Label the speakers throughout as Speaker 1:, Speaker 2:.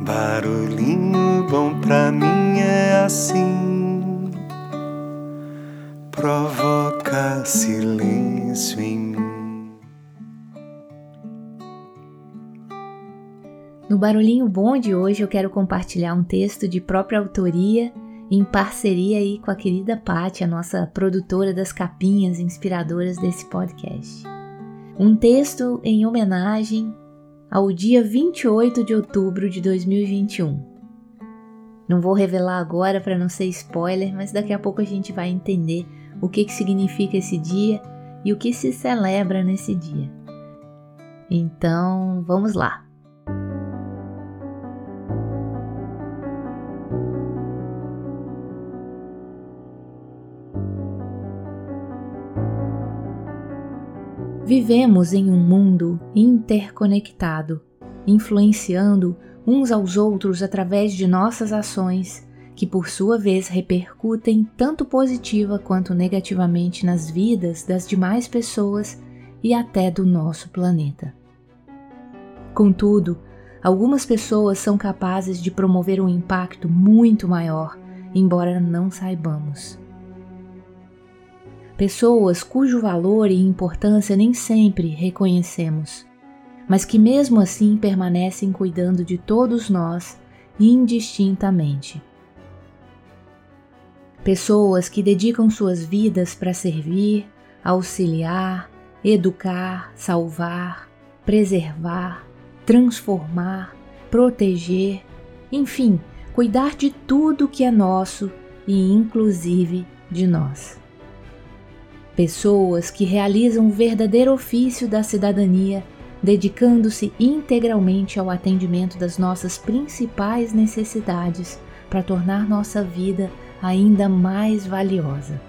Speaker 1: Barulhinho bom pra mim é assim, provoca silêncio em mim.
Speaker 2: No Barulhinho Bom de hoje eu quero compartilhar um texto de própria autoria em parceria aí com a querida Paty, a nossa produtora das capinhas inspiradoras desse podcast. Um texto em homenagem ao dia 28 de outubro de 2021. Não vou revelar agora para não ser spoiler, mas daqui a pouco a gente vai entender o que, que significa esse dia e o que se celebra nesse dia. Então, vamos lá! Vivemos em um mundo interconectado, influenciando uns aos outros através de nossas ações, que por sua vez repercutem tanto positiva quanto negativamente nas vidas das demais pessoas e até do nosso planeta. Contudo, algumas pessoas são capazes de promover um impacto muito maior, embora não saibamos pessoas cujo valor e importância nem sempre reconhecemos, mas que mesmo assim permanecem cuidando de todos nós indistintamente. Pessoas que dedicam suas vidas para servir, auxiliar, educar, salvar, preservar, transformar, proteger, enfim, cuidar de tudo que é nosso e inclusive de nós pessoas que realizam o verdadeiro ofício da cidadania, dedicando-se integralmente ao atendimento das nossas principais necessidades para tornar nossa vida ainda mais valiosa.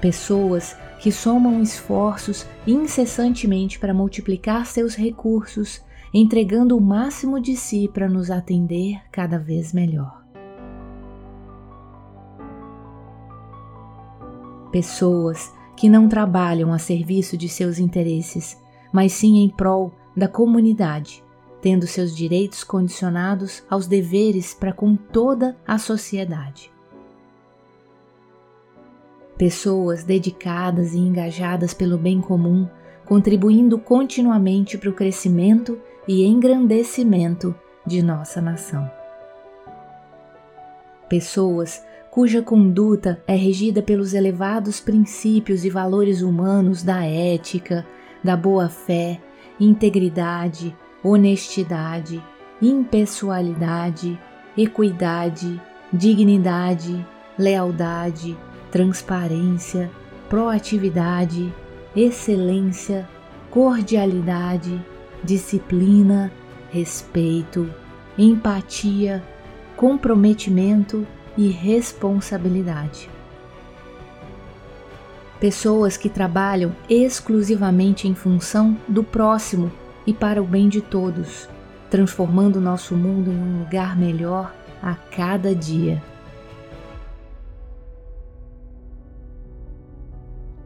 Speaker 2: Pessoas que somam esforços incessantemente para multiplicar seus recursos, entregando o máximo de si para nos atender cada vez melhor. Pessoas que não trabalham a serviço de seus interesses, mas sim em prol da comunidade, tendo seus direitos condicionados aos deveres para com toda a sociedade. Pessoas dedicadas e engajadas pelo bem comum, contribuindo continuamente para o crescimento e engrandecimento de nossa nação. Pessoas cuja conduta é regida pelos elevados princípios e valores humanos da ética, da boa-fé, integridade, honestidade, impessoalidade, equidade, dignidade, lealdade, transparência, proatividade, excelência, cordialidade, disciplina, respeito, empatia, comprometimento e responsabilidade. Pessoas que trabalham exclusivamente em função do próximo e para o bem de todos, transformando nosso mundo em um lugar melhor a cada dia.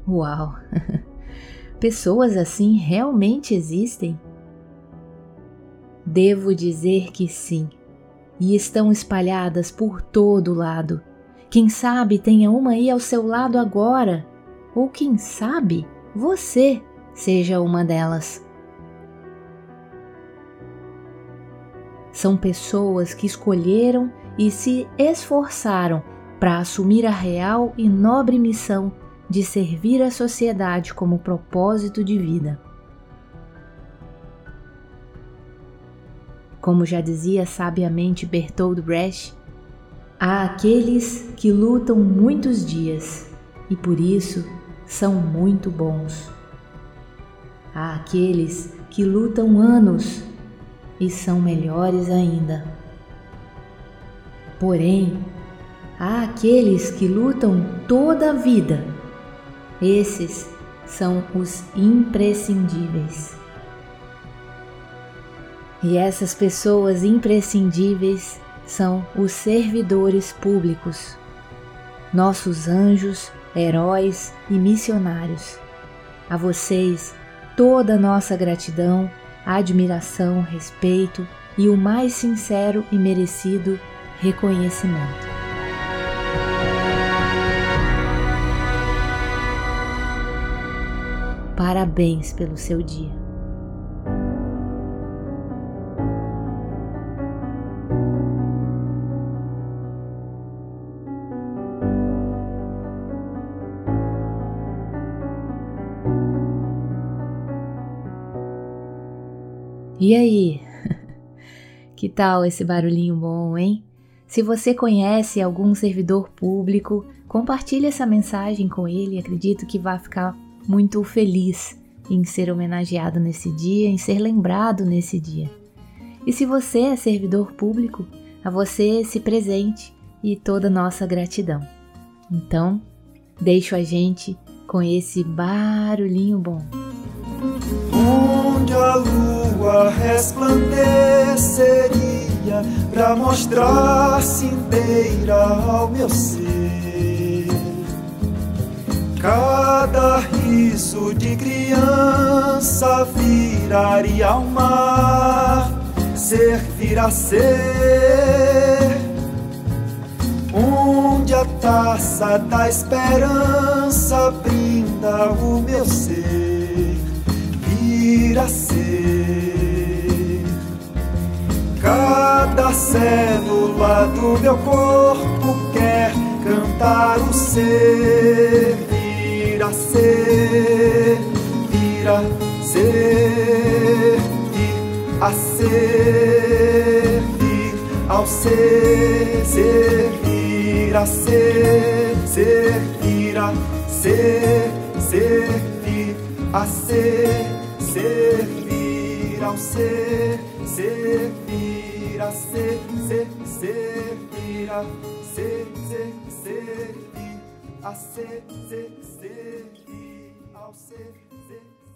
Speaker 2: Uau! Pessoas assim realmente existem? Devo dizer que sim e estão espalhadas por todo lado. Quem sabe tenha uma aí ao seu lado agora, ou quem sabe você seja uma delas. São pessoas que escolheram e se esforçaram para assumir a real e nobre missão de servir a sociedade como propósito de vida. Como já dizia sabiamente Bertold Brecht, há aqueles que lutam muitos dias e por isso são muito bons. Há aqueles que lutam anos e são melhores ainda. Porém, há aqueles que lutam toda a vida. Esses são os imprescindíveis. E essas pessoas imprescindíveis são os servidores públicos, nossos anjos, heróis e missionários. A vocês, toda nossa gratidão, admiração, respeito e o mais sincero e merecido reconhecimento. Parabéns pelo seu dia. E aí? que tal esse barulhinho bom, hein? Se você conhece algum servidor público, compartilhe essa mensagem com ele. Acredito que vai ficar muito feliz em ser homenageado nesse dia, em ser lembrado nesse dia. E se você é servidor público, a você esse presente e toda nossa gratidão. Então, deixo a gente com esse barulhinho bom.
Speaker 1: Resplandeceria para mostrar-se inteira ao meu ser. Cada riso de criança viraria ao mar, servir a ser. Onde a taça da esperança brinda o meu ser a ser. Cada célula do meu corpo quer cantar o ser, vir a ser, vir a ser, vir a ser, vir ao ser, ser, vir a ser, ser, vir a ser, ser, vir a ser servir ao ser, servir a ser, ser, servir a ser, ser, servir a ser, ser, servir ao ser, ser.